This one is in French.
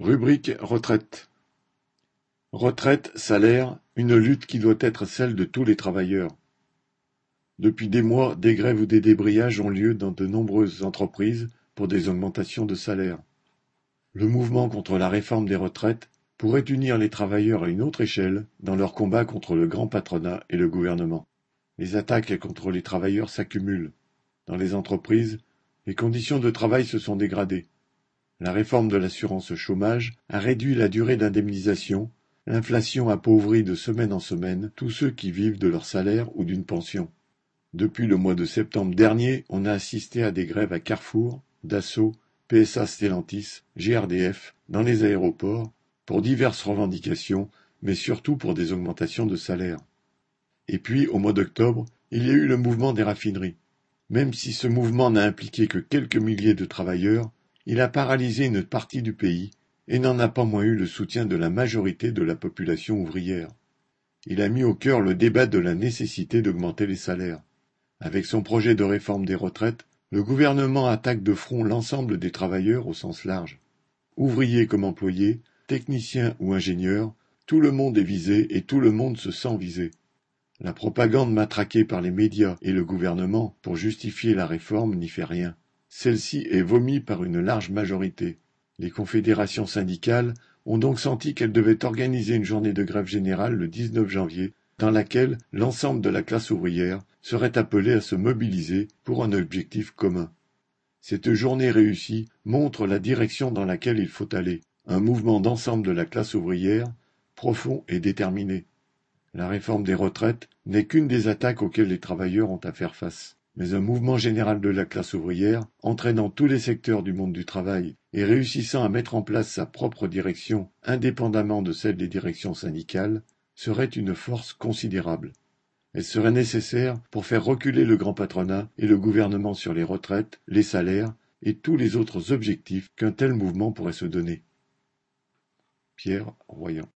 Rubrique retraite. Retraite, salaire, une lutte qui doit être celle de tous les travailleurs. Depuis des mois, des grèves ou des débrayages ont lieu dans de nombreuses entreprises pour des augmentations de salaire. Le mouvement contre la réforme des retraites pourrait unir les travailleurs à une autre échelle dans leur combat contre le grand patronat et le gouvernement. Les attaques contre les travailleurs s'accumulent. Dans les entreprises, les conditions de travail se sont dégradées. La réforme de l'assurance chômage a réduit la durée d'indemnisation, l'inflation appauvrit de semaine en semaine tous ceux qui vivent de leur salaire ou d'une pension. Depuis le mois de septembre dernier, on a assisté à des grèves à Carrefour, Dassault, PSA Stellantis, GRDF, dans les aéroports, pour diverses revendications, mais surtout pour des augmentations de salaire. Et puis, au mois d'octobre, il y a eu le mouvement des raffineries. Même si ce mouvement n'a impliqué que quelques milliers de travailleurs, il a paralysé une partie du pays et n'en a pas moins eu le soutien de la majorité de la population ouvrière. Il a mis au cœur le débat de la nécessité d'augmenter les salaires. Avec son projet de réforme des retraites, le gouvernement attaque de front l'ensemble des travailleurs au sens large. Ouvriers comme employés, techniciens ou ingénieurs, tout le monde est visé et tout le monde se sent visé. La propagande matraquée par les médias et le gouvernement pour justifier la réforme n'y fait rien. Celle-ci est vomie par une large majorité. Les confédérations syndicales ont donc senti qu'elles devaient organiser une journée de grève générale le 19 janvier, dans laquelle l'ensemble de la classe ouvrière serait appelée à se mobiliser pour un objectif commun. Cette journée réussie montre la direction dans laquelle il faut aller, un mouvement d'ensemble de la classe ouvrière, profond et déterminé. La réforme des retraites n'est qu'une des attaques auxquelles les travailleurs ont à faire face mais un mouvement général de la classe ouvrière, entraînant tous les secteurs du monde du travail et réussissant à mettre en place sa propre direction indépendamment de celle des directions syndicales, serait une force considérable. Elle serait nécessaire pour faire reculer le grand patronat et le gouvernement sur les retraites, les salaires et tous les autres objectifs qu'un tel mouvement pourrait se donner. Pierre Royan